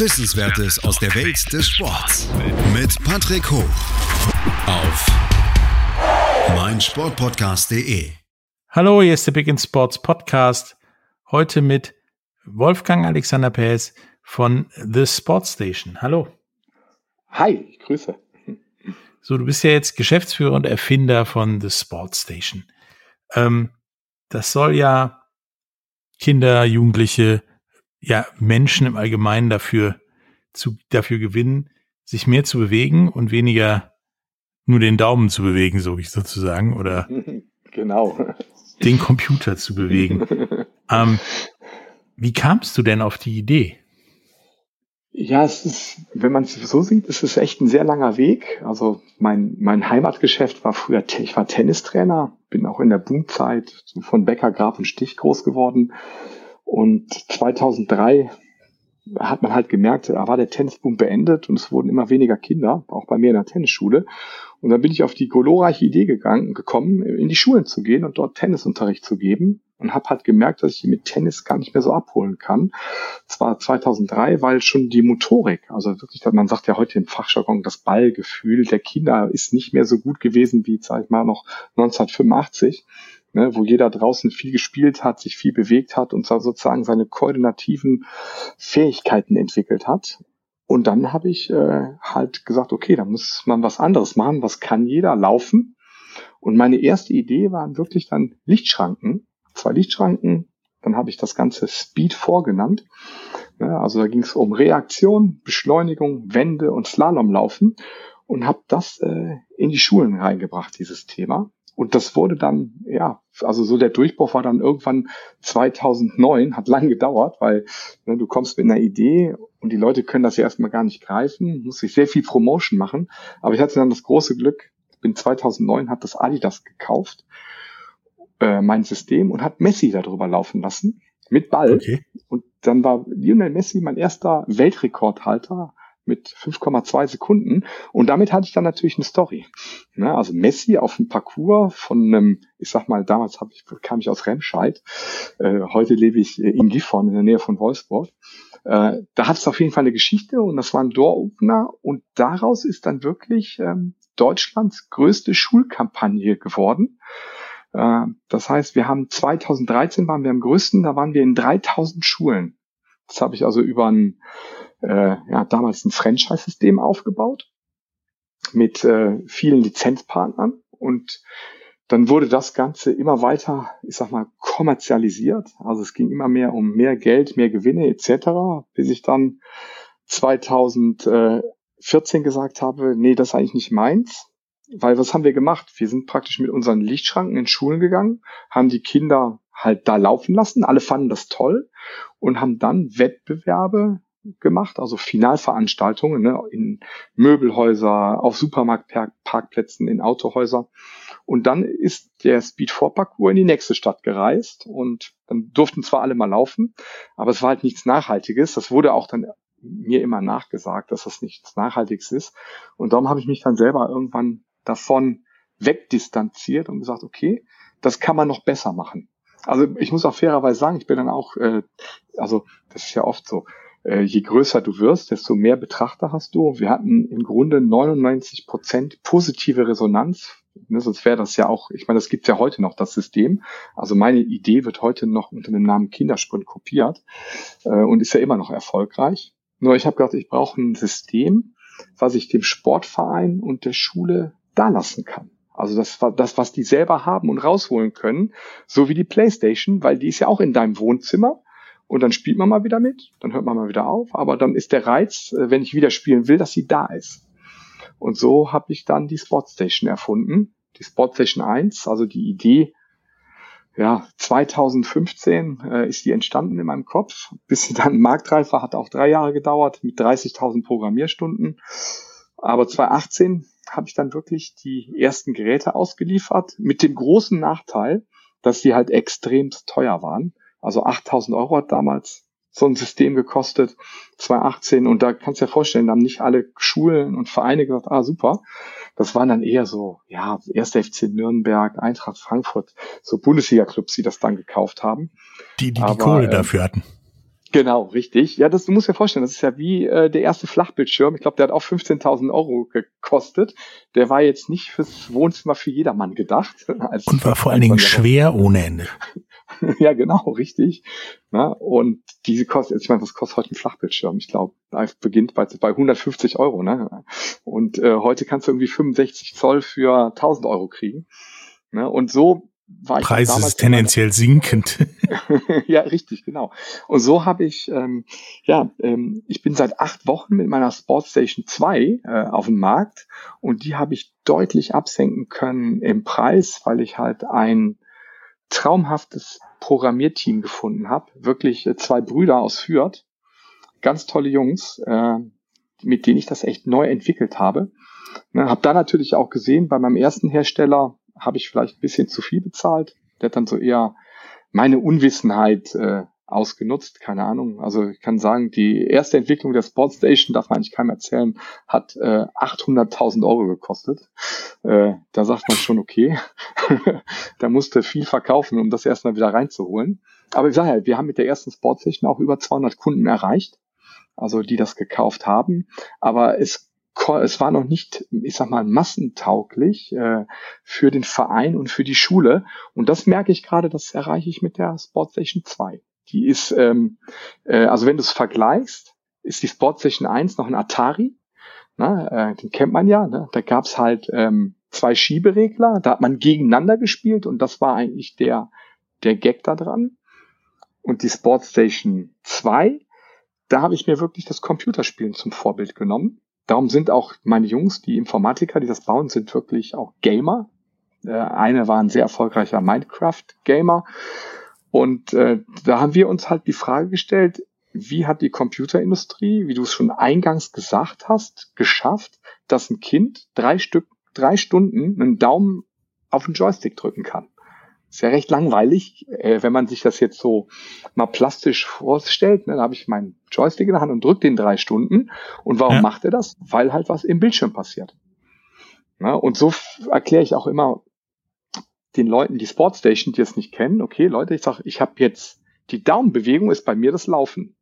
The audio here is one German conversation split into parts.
Wissenswertes aus der Welt des Sports. Mit Patrick Hoch. Auf meinsportpodcast.de. Hallo, hier ist der Big End Sports Podcast. Heute mit Wolfgang Alexander Paes von The Sports Station. Hallo. Hi, ich grüße. So, du bist ja jetzt Geschäftsführer und Erfinder von The Sports Station. Ähm, das soll ja Kinder, Jugendliche, ja Menschen im Allgemeinen dafür zu, dafür gewinnen, sich mehr zu bewegen und weniger nur den Daumen zu bewegen, so ich sozusagen, oder genau den Computer zu bewegen. ähm, wie kamst du denn auf die Idee? Ja, es ist, wenn man es so sieht, ist es echt ein sehr langer Weg. Also mein, mein Heimatgeschäft war früher, ich war Tennistrainer, bin auch in der Boomzeit von Becker, Graf und Stich groß geworden. Und 2003 hat man halt gemerkt, da war der Tennisboom beendet und es wurden immer weniger Kinder, auch bei mir in der Tennisschule. Und dann bin ich auf die glorreiche Idee gegangen, gekommen, in die Schulen zu gehen und dort Tennisunterricht zu geben und habe halt gemerkt, dass ich mit Tennis gar nicht mehr so abholen kann. Das war 2003, weil schon die Motorik, also wirklich, man sagt ja heute im Fachjargon, das Ballgefühl der Kinder ist nicht mehr so gut gewesen wie, sag ich mal, noch 1985 ne, wo jeder draußen viel gespielt hat, sich viel bewegt hat und sozusagen seine koordinativen Fähigkeiten entwickelt hat. Und dann habe ich äh, halt gesagt, okay, da muss man was anderes machen. Was kann jeder laufen? Und meine erste Idee waren wirklich dann Lichtschranken, zwei Lichtschranken. Dann habe ich das ganze Speed vorgenannt. Also da ging es um Reaktion, Beschleunigung, Wende und Slalomlaufen und habe das äh, in die Schulen reingebracht, dieses Thema. Und das wurde dann, ja, also so der Durchbruch war dann irgendwann 2009, hat lang gedauert, weil ne, du kommst mit einer Idee und die Leute können das ja erstmal gar nicht greifen, muss ich sehr viel Promotion machen. Aber ich hatte dann das große Glück, bin 2009, hat das Adidas gekauft, äh, mein System, und hat Messi darüber laufen lassen, mit Ball. Okay. Und dann war Lionel Messi mein erster Weltrekordhalter mit 5,2 Sekunden. Und damit hatte ich dann natürlich eine Story. Ja, also Messi auf dem Parcours von einem, ich sag mal, damals hab ich, kam ich aus Remscheid, äh, heute lebe ich in Gifhorn in der Nähe von Wolfsburg. Äh, da hat es auf jeden Fall eine Geschichte und das war ein Door-Opener und daraus ist dann wirklich ähm, Deutschlands größte Schulkampagne geworden. Äh, das heißt, wir haben 2013 waren wir am größten, da waren wir in 3000 Schulen. Das habe ich also über ein äh, ja, damals ein Franchise-System aufgebaut mit äh, vielen Lizenzpartnern und dann wurde das Ganze immer weiter, ich sag mal, kommerzialisiert. Also es ging immer mehr um mehr Geld, mehr Gewinne etc., bis ich dann 2014 gesagt habe, nee, das ist eigentlich nicht meins. Weil was haben wir gemacht? Wir sind praktisch mit unseren Lichtschranken in Schulen gegangen, haben die Kinder halt da laufen lassen. Alle fanden das toll und haben dann Wettbewerbe gemacht, also Finalveranstaltungen ne, in Möbelhäuser, auf Supermarktparkplätzen, in Autohäuser. Und dann ist der Speed 4 Parcours in die nächste Stadt gereist und dann durften zwar alle mal laufen, aber es war halt nichts Nachhaltiges. Das wurde auch dann mir immer nachgesagt, dass das nichts Nachhaltiges ist. Und darum habe ich mich dann selber irgendwann davon wegdistanziert und gesagt, okay, das kann man noch besser machen. Also ich muss auch fairerweise sagen, ich bin dann auch, äh, also das ist ja oft so, äh, je größer du wirst, desto mehr Betrachter hast du. Wir hatten im Grunde 99 Prozent positive Resonanz. Ne, sonst wäre das ja auch, ich meine, das gibt's ja heute noch, das System. Also meine Idee wird heute noch unter dem Namen Kindersprint kopiert äh, und ist ja immer noch erfolgreich. Nur ich habe gedacht, ich brauche ein System, was ich dem Sportverein und der Schule da lassen kann. Also das, das, was die selber haben und rausholen können, so wie die Playstation, weil die ist ja auch in deinem Wohnzimmer und dann spielt man mal wieder mit, dann hört man mal wieder auf, aber dann ist der Reiz, äh, wenn ich wieder spielen will, dass sie da ist. Und so habe ich dann die Sportstation erfunden, die Sportstation 1, also die Idee, ja, 2015 äh, ist die entstanden in meinem Kopf, bis sie dann Marktreifer hat auch drei Jahre gedauert mit 30.000 Programmierstunden. Aber 2018 habe ich dann wirklich die ersten Geräte ausgeliefert, mit dem großen Nachteil, dass sie halt extremst teuer waren. Also 8000 Euro hat damals so ein System gekostet, 2018. Und da kannst du dir vorstellen, da haben nicht alle Schulen und Vereine gesagt, ah, super. Das waren dann eher so, ja, 1. FC Nürnberg, Eintracht Frankfurt, so Bundesliga-Clubs, die das dann gekauft haben. Die, die Aber, die Kohle ähm, dafür hatten. Genau, richtig. Ja, das du musst dir vorstellen, das ist ja wie äh, der erste Flachbildschirm. Ich glaube, der hat auch 15.000 Euro gekostet. Der war jetzt nicht fürs Wohnzimmer für jedermann gedacht. Und war vor allen Dingen schwer ohne Ende. ja, genau, richtig. Na, und diese kostet, ich meine, was kostet heute ein Flachbildschirm? Ich glaube, beginnt bei, bei 150 Euro. Ne? Und äh, heute kannst du irgendwie 65 Zoll für 1000 Euro kriegen. Ne? Und so war Preis ich ist tendenziell sinkend. ja, richtig, genau. Und so habe ich, ähm, ja, ähm, ich bin seit acht Wochen mit meiner Sportstation 2 äh, auf dem Markt und die habe ich deutlich absenken können im Preis, weil ich halt ein traumhaftes Programmierteam gefunden habe. Wirklich äh, zwei Brüder aus Fürth, ganz tolle Jungs, äh, mit denen ich das echt neu entwickelt habe. Ne, habe da natürlich auch gesehen, bei meinem ersten Hersteller habe ich vielleicht ein bisschen zu viel bezahlt. Der hat dann so eher meine Unwissenheit äh, ausgenutzt, keine Ahnung. Also ich kann sagen, die erste Entwicklung der Sportstation, darf man eigentlich keinem erzählen, hat äh, 800.000 Euro gekostet. Äh, da sagt man schon, okay, da musste viel verkaufen, um das erstmal wieder reinzuholen. Aber ich sage ja, wir haben mit der ersten Sportstation auch über 200 Kunden erreicht, also die das gekauft haben. Aber es es war noch nicht, ich sag mal, massentauglich äh, für den Verein und für die Schule. Und das merke ich gerade, das erreiche ich mit der Sportstation 2. Die ist, ähm, äh, also wenn du es vergleichst, ist die Sportstation 1 noch ein Atari. Na, äh, den kennt man ja. Ne? Da gab's halt ähm, zwei Schieberegler, da hat man gegeneinander gespielt und das war eigentlich der, der Gag da dran. Und die Sportstation 2, da habe ich mir wirklich das Computerspielen zum Vorbild genommen. Darum sind auch meine Jungs, die Informatiker, die das bauen, sind wirklich auch Gamer. Äh, eine war ein sehr erfolgreicher Minecraft-Gamer. Und äh, da haben wir uns halt die Frage gestellt, wie hat die Computerindustrie, wie du es schon eingangs gesagt hast, geschafft, dass ein Kind drei Stück, drei Stunden einen Daumen auf den Joystick drücken kann? Ist ja recht langweilig, äh, wenn man sich das jetzt so mal plastisch vorstellt. Ne? Dann habe ich meinen Joystick in der Hand und drücke den drei Stunden. Und warum ja. macht er das? Weil halt was im Bildschirm passiert. Na, und so erkläre ich auch immer den Leuten, die Sportstation, die es nicht kennen, okay, Leute, ich sage, ich habe jetzt, die Daumenbewegung ist bei mir das Laufen.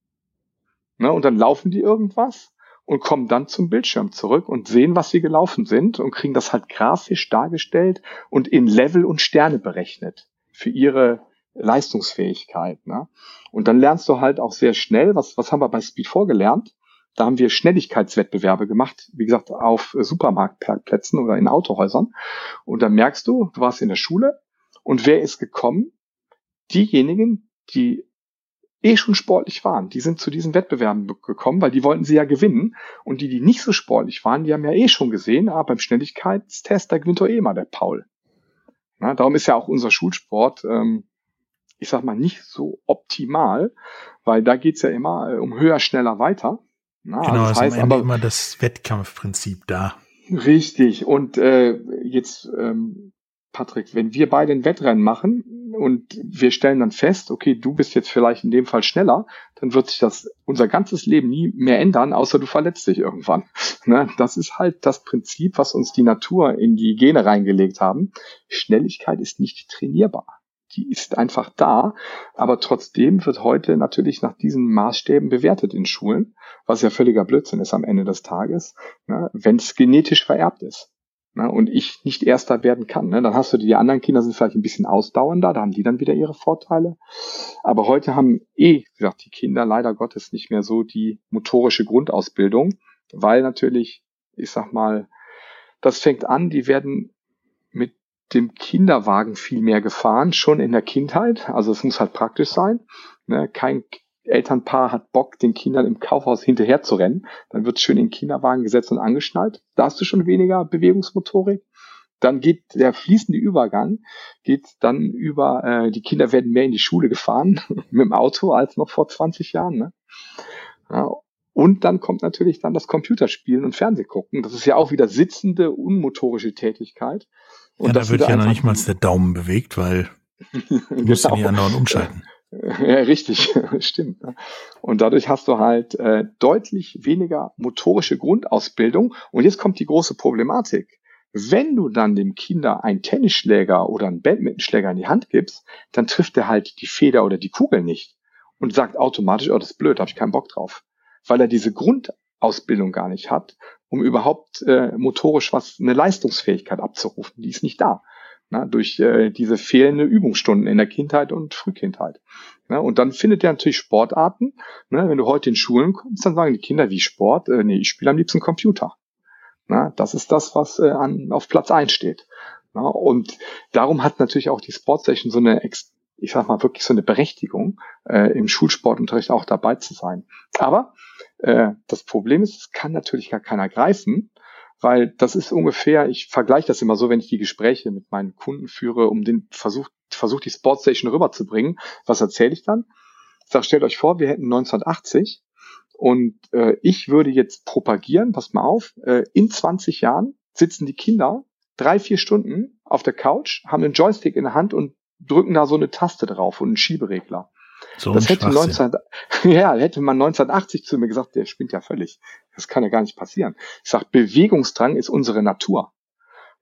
Na, und dann laufen die irgendwas und kommen dann zum Bildschirm zurück und sehen, was sie gelaufen sind und kriegen das halt grafisch dargestellt und in Level und Sterne berechnet für ihre Leistungsfähigkeit. Ne? Und dann lernst du halt auch sehr schnell, was, was haben wir bei Speed vorgelernt? Da haben wir Schnelligkeitswettbewerbe gemacht, wie gesagt, auf Supermarktplätzen oder in Autohäusern. Und dann merkst du, du warst in der Schule und wer ist gekommen? Diejenigen, die eh schon sportlich waren, die sind zu diesen Wettbewerben gekommen, weil die wollten sie ja gewinnen. Und die, die nicht so sportlich waren, die haben ja eh schon gesehen, ah, beim Schnelligkeitstest, da gewinnt doch eh mal der Paul. Na, darum ist ja auch unser Schulsport, ähm, ich sag mal, nicht so optimal, weil da geht's ja immer äh, um höher, schneller, weiter. Na, genau, das heißt aber immer das Wettkampfprinzip da. Richtig. Und äh, jetzt, ähm, Patrick, wenn wir beide ein Wettrennen machen, und wir stellen dann fest, okay, du bist jetzt vielleicht in dem Fall schneller, dann wird sich das unser ganzes Leben nie mehr ändern, außer du verletzt dich irgendwann. Ne? Das ist halt das Prinzip, was uns die Natur in die Gene reingelegt haben. Schnelligkeit ist nicht trainierbar. Die ist einfach da, aber trotzdem wird heute natürlich nach diesen Maßstäben bewertet in Schulen, was ja völliger Blödsinn ist am Ende des Tages, ne? wenn es genetisch vererbt ist ne, und ich nicht Erster werden kann. Ne, dann hast du die, die anderen Kinder sind vielleicht ein bisschen ausdauernder, da haben die dann wieder ihre Vorteile. Aber heute haben eh, wie gesagt, die Kinder leider Gottes nicht mehr so die motorische Grundausbildung, weil natürlich, ich sag mal, das fängt an, die werden mit dem Kinderwagen viel mehr gefahren, schon in der Kindheit. Also es muss halt praktisch sein. Ne? Kein Elternpaar hat Bock, den Kindern im Kaufhaus hinterher zu rennen, dann wird schön in den Kinderwagen gesetzt und angeschnallt. Da hast du schon weniger Bewegungsmotorik. Dann geht der fließende Übergang, geht dann über, äh, die Kinder werden mehr in die Schule gefahren mit dem Auto als noch vor 20 Jahren. Ne? Ja, Und dann kommt natürlich dann das Computerspielen und Fernsehgucken. Das ist ja auch wieder sitzende, unmotorische Tätigkeit. Und ja, da wird ja noch nicht mal der Daumen bewegt, weil du musst genau. ja andauernd umschalten. Ja, richtig, stimmt. Und dadurch hast du halt äh, deutlich weniger motorische Grundausbildung. Und jetzt kommt die große Problematik. Wenn du dann dem Kinder einen Tennisschläger oder einen Badmintonschläger in die Hand gibst, dann trifft er halt die Feder oder die Kugel nicht und sagt automatisch, oh, das ist blöd, habe ich keinen Bock drauf. Weil er diese Grundausbildung gar nicht hat, um überhaupt äh, motorisch was, eine Leistungsfähigkeit abzurufen. Die ist nicht da na, durch äh, diese fehlende Übungsstunden in der Kindheit und Frühkindheit. Na, und dann findet er natürlich Sportarten. Ne, wenn du heute in Schulen kommst, dann sagen die Kinder wie Sport, äh, nee, ich spiele am liebsten Computer. Na, das ist das, was äh, an, auf Platz eins steht. Na, und darum hat natürlich auch die Sportstation so eine, ich sag mal, wirklich so eine Berechtigung, äh, im Schulsportunterricht auch dabei zu sein. Aber äh, das Problem ist, es kann natürlich gar keiner greifen, weil das ist ungefähr, ich vergleiche das immer so, wenn ich die Gespräche mit meinen Kunden führe, um den Versuch, Versuch die Sportstation rüberzubringen. Was erzähle ich dann? Ich sage, stellt euch vor, wir hätten 1980 und äh, ich würde jetzt propagieren, passt mal auf, äh, in 20 Jahren sitzen die Kinder drei, vier Stunden auf der Couch, haben einen Joystick in der Hand und drücken da so eine Taste drauf und einen Schieberegler. So das hätte, 19, ja, hätte man 1980 zu mir gesagt, der spinnt ja völlig. Das kann ja gar nicht passieren. Ich sage, Bewegungsdrang ist unsere Natur.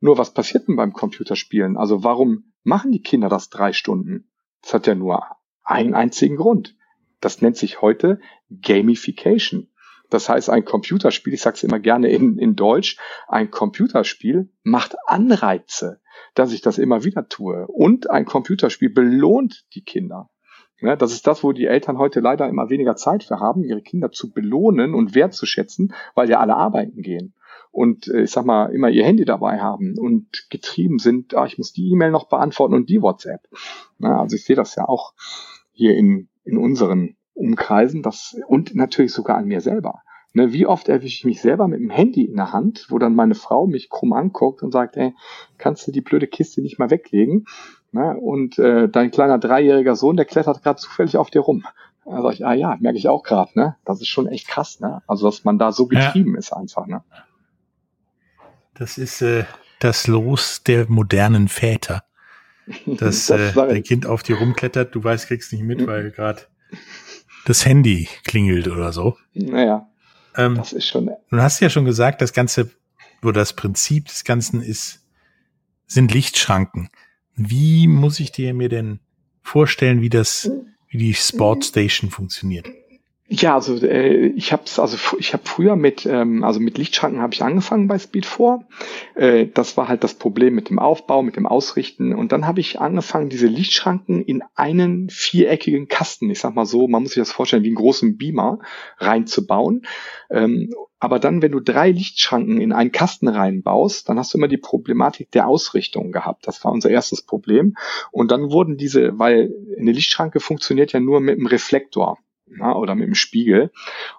Nur was passiert denn beim Computerspielen? Also warum machen die Kinder das drei Stunden? Das hat ja nur einen einzigen Grund. Das nennt sich heute Gamification. Das heißt, ein Computerspiel, ich sage es immer gerne in, in Deutsch, ein Computerspiel macht Anreize, dass ich das immer wieder tue. Und ein Computerspiel belohnt die Kinder. Ja, das ist das, wo die Eltern heute leider immer weniger Zeit für haben, ihre Kinder zu belohnen und wertzuschätzen, weil ja alle arbeiten gehen und äh, ich sag mal immer ihr Handy dabei haben und getrieben sind, ah, ich muss die E-Mail noch beantworten und die WhatsApp. Ja, also ich sehe das ja auch hier in, in unseren Umkreisen, das und natürlich sogar an mir selber. Ne, wie oft erwische ich mich selber mit dem Handy in der Hand, wo dann meine Frau mich krumm anguckt und sagt, ey, kannst du die blöde Kiste nicht mal weglegen? Ne? Und äh, dein kleiner dreijähriger Sohn, der klettert gerade zufällig auf dir rum. Da sag ich, ah ja, merke ich auch gerade, ne? Das ist schon echt krass, ne? Also, dass man da so getrieben ja. ist einfach, ne? Das ist äh, das Los der modernen Väter. Dass das äh, dein Kind auf dir rumklettert, du weißt, kriegst nicht mit, mhm. weil gerade das Handy klingelt oder so. Naja. Ähm, das ist schon. Du hast ja schon gesagt, das Ganze, oder das Prinzip des Ganzen ist, sind Lichtschranken. Wie muss ich dir mir denn vorstellen, wie das, wie die Sportstation funktioniert? Ja, also äh, ich habe also ich habe früher mit ähm, also mit Lichtschranken habe ich angefangen bei Speed 4. Äh, das war halt das Problem mit dem Aufbau, mit dem Ausrichten und dann habe ich angefangen diese Lichtschranken in einen viereckigen Kasten, ich sag mal so, man muss sich das vorstellen wie einen großen Beamer reinzubauen. Ähm, aber dann, wenn du drei Lichtschranken in einen Kasten reinbaust, dann hast du immer die Problematik der Ausrichtung gehabt. Das war unser erstes Problem. Und dann wurden diese, weil eine Lichtschranke funktioniert ja nur mit einem Reflektor na, oder mit dem Spiegel.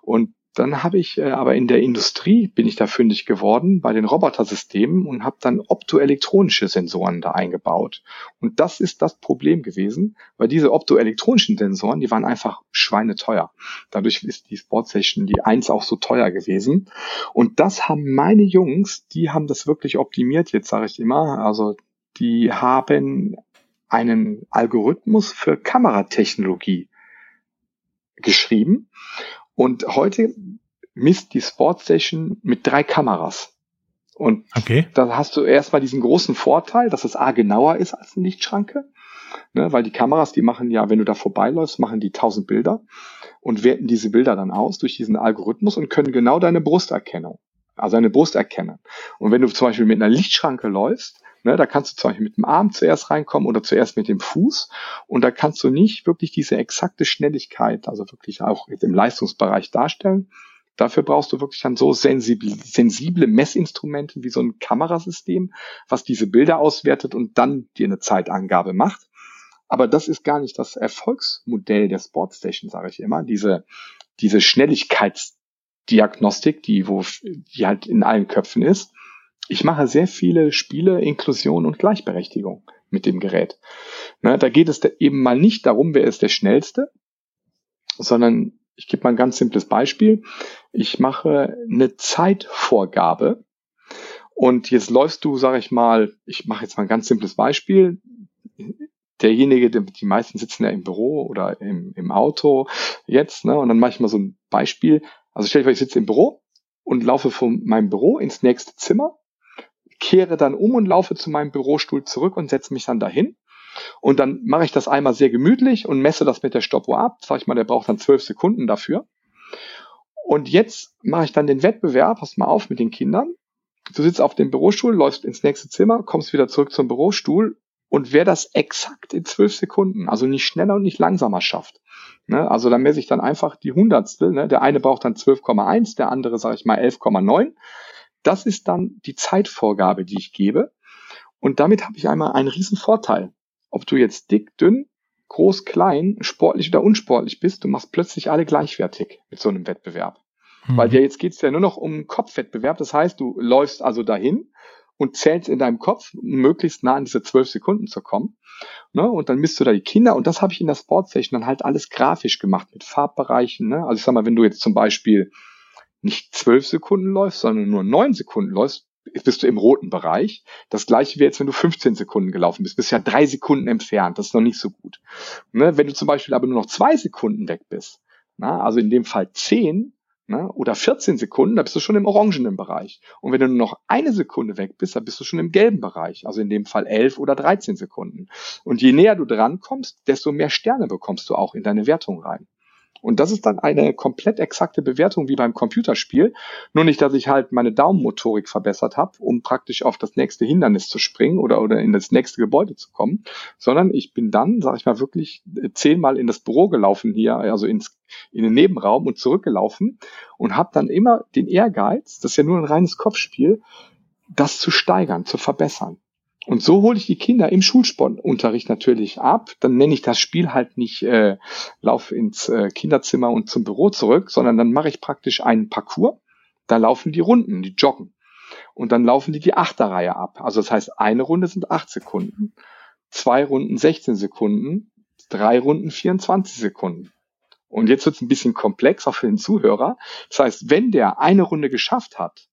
Und dann habe ich äh, aber in der Industrie bin ich da fündig geworden bei den Robotersystemen und habe dann optoelektronische Sensoren da eingebaut. Und das ist das Problem gewesen, weil diese optoelektronischen Sensoren, die waren einfach schweineteuer. Dadurch ist die Sportstation die 1 auch so teuer gewesen. Und das haben meine Jungs, die haben das wirklich optimiert, jetzt sage ich immer. Also die haben einen Algorithmus für Kameratechnologie geschrieben. Und heute misst die Sportstation mit drei Kameras. Und okay. da hast du erstmal diesen großen Vorteil, dass es A genauer ist als eine Lichtschranke. Ne, weil die Kameras, die machen ja, wenn du da vorbeiläufst, machen die tausend Bilder und werten diese Bilder dann aus durch diesen Algorithmus und können genau deine Brusterkennung, also deine Brust erkennen. Und wenn du zum Beispiel mit einer Lichtschranke läufst, Ne, da kannst du zum Beispiel mit dem Arm zuerst reinkommen oder zuerst mit dem Fuß. Und da kannst du nicht wirklich diese exakte Schnelligkeit, also wirklich auch im Leistungsbereich darstellen. Dafür brauchst du wirklich dann so sensible, sensible Messinstrumente wie so ein Kamerasystem, was diese Bilder auswertet und dann dir eine Zeitangabe macht. Aber das ist gar nicht das Erfolgsmodell der Sportstation, sage ich immer. Diese, diese Schnelligkeitsdiagnostik, die, wo, die halt in allen Köpfen ist, ich mache sehr viele Spiele, Inklusion und Gleichberechtigung mit dem Gerät. Ne, da geht es eben mal nicht darum, wer ist der Schnellste, sondern Ich gebe mal ein ganz simples Beispiel. Ich mache eine Zeitvorgabe und jetzt läufst du, sage ich mal, ich mache jetzt mal ein ganz simples Beispiel. Derjenige, die, die meisten sitzen ja im Büro oder im, im Auto jetzt, ne? Und dann mache ich mal so ein Beispiel. Also stell dir vor, ich sitze im Büro und laufe von meinem Büro ins nächste Zimmer, kehre dann um und laufe zu meinem Bürostuhl zurück und setze mich dann dahin. Und dann mache ich das einmal sehr gemütlich und messe das mit der Stoppuhr ab. Sag ich mal, der braucht dann zwölf Sekunden dafür. Und jetzt mache ich dann den Wettbewerb, pass mal auf mit den Kindern. Du sitzt auf dem Bürostuhl, läufst ins nächste Zimmer, kommst wieder zurück zum Bürostuhl und wer das exakt in zwölf Sekunden, also nicht schneller und nicht langsamer schafft, ne, also dann messe ich dann einfach die Hundertstel, ne, der eine braucht dann 12,1, der andere, sage ich mal, 11,9. Das ist dann die Zeitvorgabe, die ich gebe. Und damit habe ich einmal einen riesen Vorteil. Ob du jetzt dick, dünn, groß, klein, sportlich oder unsportlich bist, du machst plötzlich alle gleichwertig mit so einem Wettbewerb. Mhm. Weil ja jetzt geht's ja nur noch um Kopfwettbewerb. Das heißt, du läufst also dahin und zählst in deinem Kopf, um möglichst nah an diese zwölf Sekunden zu kommen. Ne? Und dann misst du da die Kinder und das habe ich in der Sportsession dann halt alles grafisch gemacht mit Farbbereichen. Ne? Also ich sag mal, wenn du jetzt zum Beispiel nicht zwölf Sekunden läufst, sondern nur neun Sekunden läufst, bist du im roten Bereich. Das gleiche wäre jetzt, wenn du 15 Sekunden gelaufen bist. Bist ja drei Sekunden entfernt. Das ist noch nicht so gut. Ne? Wenn du zum Beispiel aber nur noch zwei Sekunden weg bist, na, also in dem Fall zehn, ne, oder 14 Sekunden, da bist du schon im orangenen Bereich. Und wenn du nur noch eine Sekunde weg bist, dann bist du schon im gelben Bereich, also in dem Fall 11 oder 13 Sekunden. Und je näher du dran kommst, desto mehr Sterne bekommst du auch in deine Wertung rein. Und das ist dann eine komplett exakte Bewertung wie beim Computerspiel. Nur nicht, dass ich halt meine Daumenmotorik verbessert habe, um praktisch auf das nächste Hindernis zu springen oder, oder in das nächste Gebäude zu kommen, sondern ich bin dann, sage ich mal, wirklich äh, zehnmal in das Büro gelaufen hier, also ins, in den Nebenraum und zurückgelaufen und habe dann immer den Ehrgeiz, das ist ja nur ein reines Kopfspiel, das zu steigern, zu verbessern. Und so hole ich die Kinder im Schulsportunterricht natürlich ab. Dann nenne ich das Spiel halt nicht äh, Lauf ins äh, Kinderzimmer und zum Büro zurück, sondern dann mache ich praktisch einen Parcours. Da laufen die Runden, die joggen. Und dann laufen die die Achterreihe ab. Also das heißt, eine Runde sind acht Sekunden, zwei Runden 16 Sekunden, drei Runden 24 Sekunden. Und jetzt wird es ein bisschen komplex, auch für den Zuhörer. Das heißt, wenn der eine Runde geschafft hat,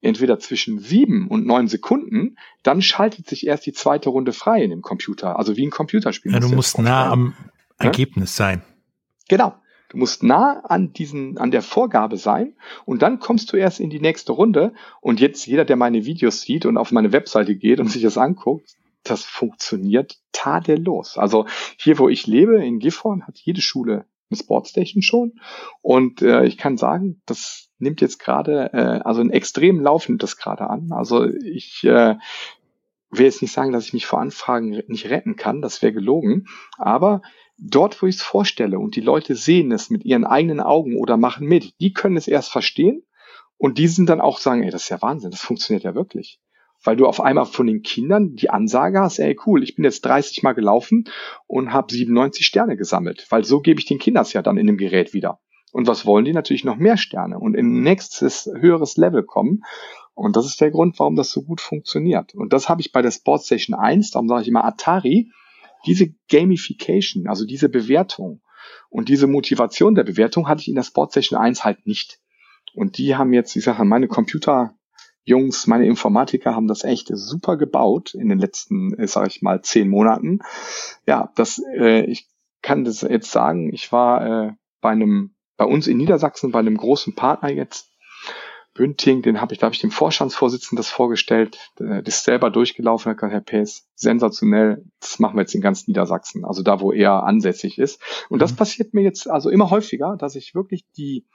entweder zwischen sieben und neun Sekunden, dann schaltet sich erst die zweite Runde frei in dem Computer. Also wie ein Computerspiel. Ja, du musst nah am ja? Ergebnis sein. Genau. Du musst nah an diesen, an der Vorgabe sein und dann kommst du erst in die nächste Runde. Und jetzt jeder, der meine Videos sieht und auf meine Webseite geht und sich das anguckt, das funktioniert tadellos. Also hier, wo ich lebe, in Gifhorn, hat jede Schule eine Sportstation schon. Und äh, ich kann sagen, das nimmt jetzt gerade, äh, also ein extrem Lauf nimmt das gerade an. Also ich äh, will jetzt nicht sagen, dass ich mich vor Anfragen nicht retten kann, das wäre gelogen, aber dort, wo ich es vorstelle und die Leute sehen es mit ihren eigenen Augen oder machen mit, die können es erst verstehen und die sind dann auch sagen, ey, das ist ja Wahnsinn, das funktioniert ja wirklich. Weil du auf einmal von den Kindern die Ansage hast, ey cool, ich bin jetzt 30 Mal gelaufen und habe 97 Sterne gesammelt, weil so gebe ich den Kindern ja dann in dem Gerät wieder. Und was wollen die? Natürlich noch mehr Sterne und in nächstes höheres Level kommen. Und das ist der Grund, warum das so gut funktioniert. Und das habe ich bei der Sportstation 1, darum sage ich immer Atari, diese Gamification, also diese Bewertung und diese Motivation der Bewertung hatte ich in der Sportstation 1 halt nicht. Und die haben jetzt, ich sage, meine Computerjungs, meine Informatiker haben das echt super gebaut in den letzten, sage ich mal, zehn Monaten. Ja, das, äh, ich kann das jetzt sagen, ich war äh, bei einem bei uns in Niedersachsen bei einem großen Partner jetzt, Bünding, den habe ich, da habe ich dem Vorstandsvorsitzenden das vorgestellt, der ist selber durchgelaufen, hat gesagt, Herr Pace, sensationell, das machen wir jetzt in ganz Niedersachsen, also da, wo er ansässig ist. Und das mhm. passiert mir jetzt also immer häufiger, dass ich wirklich die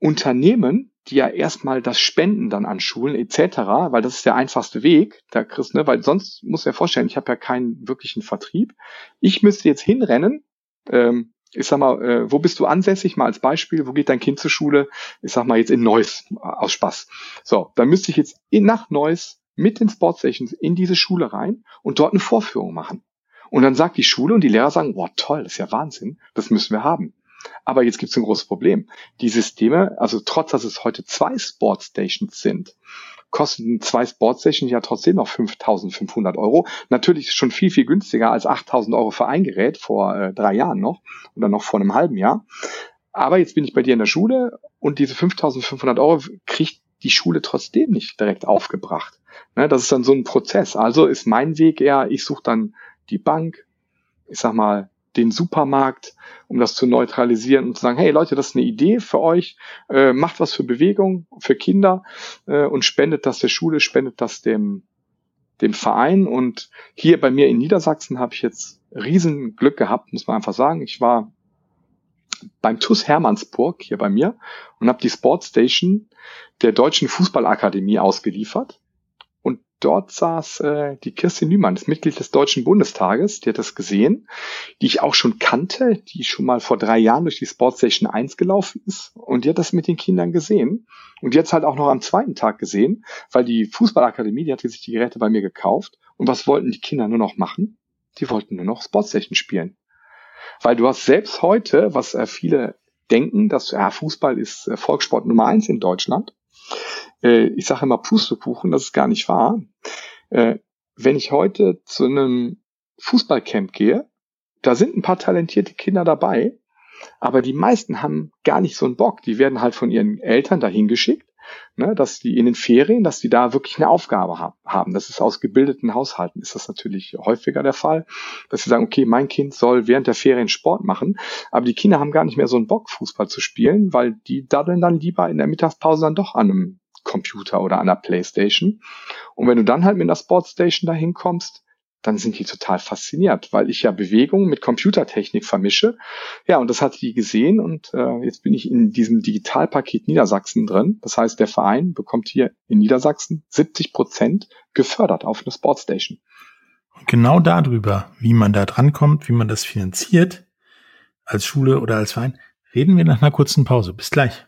Unternehmen, die ja erstmal das Spenden dann an Schulen etc., weil das ist der einfachste Weg, da Chris, ne, weil sonst muss er vorstellen, ich habe ja keinen wirklichen Vertrieb. Ich müsste jetzt hinrennen, ähm, ich sag mal, äh, wo bist du ansässig? Mal als Beispiel, wo geht dein Kind zur Schule? Ich sag mal jetzt in Neuss, aus Spaß. So, dann müsste ich jetzt in, nach Neuss mit den Sportstations in diese Schule rein und dort eine Vorführung machen. Und dann sagt die Schule und die Lehrer sagen, wow, toll, das ist ja Wahnsinn, das müssen wir haben. Aber jetzt gibt es ein großes Problem. Die Systeme, also trotz dass es heute zwei Sportstations sind, kosten zwei Sportsessions ja trotzdem noch 5.500 Euro. Natürlich schon viel, viel günstiger als 8.000 Euro für ein Gerät vor äh, drei Jahren noch oder noch vor einem halben Jahr. aber jetzt bin ich bei dir in der Schule und diese 5500 Euro kriegt die Schule trotzdem nicht direkt aufgebracht. Ne, das ist dann so ein Prozess. Also ist mein Weg eher, ich suche dann die Bank, ich sag mal, den Supermarkt, um das zu neutralisieren und zu sagen, hey Leute, das ist eine Idee für euch, äh, macht was für Bewegung, für Kinder äh, und spendet das der Schule, spendet das dem, dem Verein. Und hier bei mir in Niedersachsen habe ich jetzt riesen Glück gehabt, muss man einfach sagen. Ich war beim TUS Hermannsburg hier bei mir und habe die Sportstation der Deutschen Fußballakademie ausgeliefert dort saß äh, die Kirstin Nümann, das Mitglied des Deutschen Bundestages, die hat das gesehen, die ich auch schon kannte, die schon mal vor drei Jahren durch die Sportstation 1 gelaufen ist und die hat das mit den Kindern gesehen und es halt auch noch am zweiten Tag gesehen, weil die Fußballakademie, die hatte sich die Geräte bei mir gekauft und was wollten die Kinder nur noch machen? Die wollten nur noch Sportstation spielen. Weil du hast selbst heute, was äh, viele denken, dass ja, Fußball ist äh, Volkssport Nummer eins in Deutschland, äh, ich sage immer Pustekuchen, das ist gar nicht wahr. Äh, wenn ich heute zu einem Fußballcamp gehe, da sind ein paar talentierte Kinder dabei, aber die meisten haben gar nicht so einen Bock. Die werden halt von ihren Eltern dahin geschickt, ne, dass die in den Ferien, dass die da wirklich eine Aufgabe haben. Das ist aus gebildeten Haushalten ist das natürlich häufiger der Fall, dass sie sagen, okay, mein Kind soll während der Ferien Sport machen, aber die Kinder haben gar nicht mehr so einen Bock, Fußball zu spielen, weil die daddeln dann lieber in der Mittagspause dann doch an einem Computer oder an der Playstation. Und wenn du dann halt mit einer Sportstation dahin kommst, dann sind die total fasziniert, weil ich ja Bewegung mit Computertechnik vermische. Ja, und das hat die gesehen und äh, jetzt bin ich in diesem Digitalpaket Niedersachsen drin. Das heißt, der Verein bekommt hier in Niedersachsen 70 Prozent gefördert auf eine Sportstation. Und genau darüber, wie man da drankommt, wie man das finanziert, als Schule oder als Verein, reden wir nach einer kurzen Pause. Bis gleich.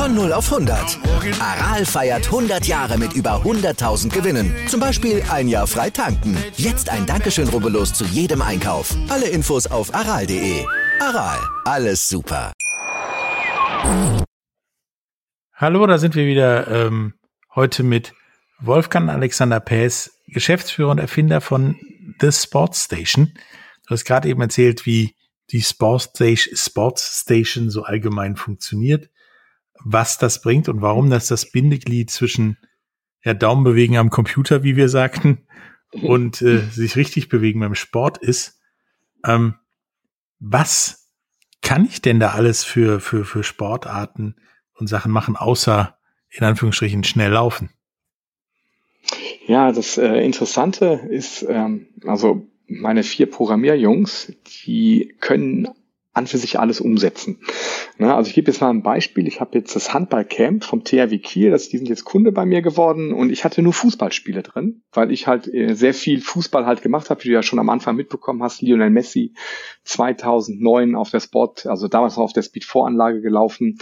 Von 0 auf 100. Aral feiert 100 Jahre mit über 100.000 Gewinnen. Zum Beispiel ein Jahr frei tanken. Jetzt ein Dankeschön, rubbellos zu jedem Einkauf. Alle Infos auf aral.de. Aral, alles super. Hallo, da sind wir wieder ähm, heute mit Wolfgang Alexander Päs, Geschäftsführer und Erfinder von The Sports Station. Du hast gerade eben erzählt, wie die Sports Station so allgemein funktioniert was das bringt und warum das das Bindeglied zwischen ja, Daumen bewegen am Computer, wie wir sagten, und äh, sich richtig bewegen beim Sport ist. Ähm, was kann ich denn da alles für, für, für Sportarten und Sachen machen, außer in Anführungsstrichen schnell laufen? Ja, das äh, Interessante ist, ähm, also meine vier Programmierjungs, die können an für sich alles umsetzen. Na, also ich gebe jetzt mal ein Beispiel. Ich habe jetzt das Handballcamp vom THW Kiel, das, die sind jetzt Kunde bei mir geworden und ich hatte nur Fußballspiele drin, weil ich halt äh, sehr viel Fußball halt gemacht habe, wie du ja schon am Anfang mitbekommen hast. Lionel Messi 2009 auf der Sport, also damals noch auf der Speed 4 Anlage gelaufen.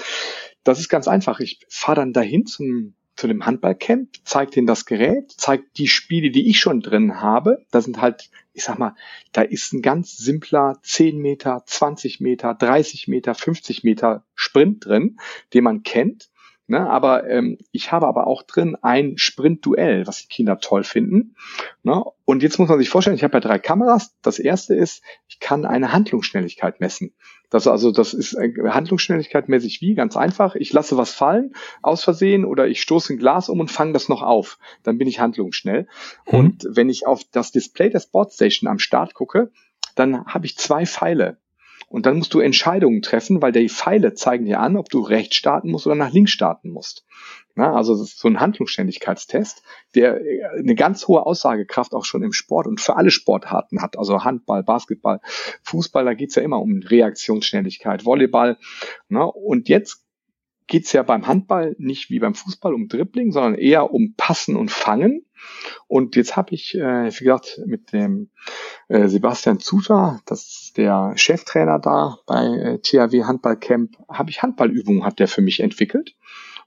Das ist ganz einfach. Ich fahre dann dahin zum zu dem Handballcamp, zeigt ihnen das Gerät, zeigt die Spiele, die ich schon drin habe. Da sind halt, ich sag mal, da ist ein ganz simpler 10 Meter, 20 Meter, 30 Meter, 50 Meter Sprint drin, den man kennt. Ne, aber ähm, ich habe aber auch drin ein Sprint-Duell, was die Kinder toll finden. Ne? Und jetzt muss man sich vorstellen, ich habe ja drei Kameras. Das erste ist, ich kann eine Handlungsschnelligkeit messen. Das also, das ist Handlungsschnelligkeit mäßig wie ganz einfach. Ich lasse was fallen aus Versehen oder ich stoße ein Glas um und fange das noch auf. Dann bin ich handlungsschnell. Mhm. Und wenn ich auf das Display der Sportstation am Start gucke, dann habe ich zwei Pfeile. Und dann musst du Entscheidungen treffen, weil die Pfeile zeigen dir an, ob du rechts starten musst oder nach links starten musst. Na, also das ist so ein Handlungsständigkeitstest, der äh, eine ganz hohe Aussagekraft auch schon im Sport und für alle Sportarten hat. Also Handball, Basketball, Fußball, da geht's ja immer um Reaktionsschnelligkeit, Volleyball. Na, und jetzt geht's ja beim Handball nicht wie beim Fußball um Dribbling, sondern eher um Passen und Fangen. Und jetzt habe ich, äh, wie gesagt, mit dem äh, Sebastian Zuter, das ist der Cheftrainer da bei äh, THW Handballcamp, habe ich Handballübungen, hat der für mich entwickelt.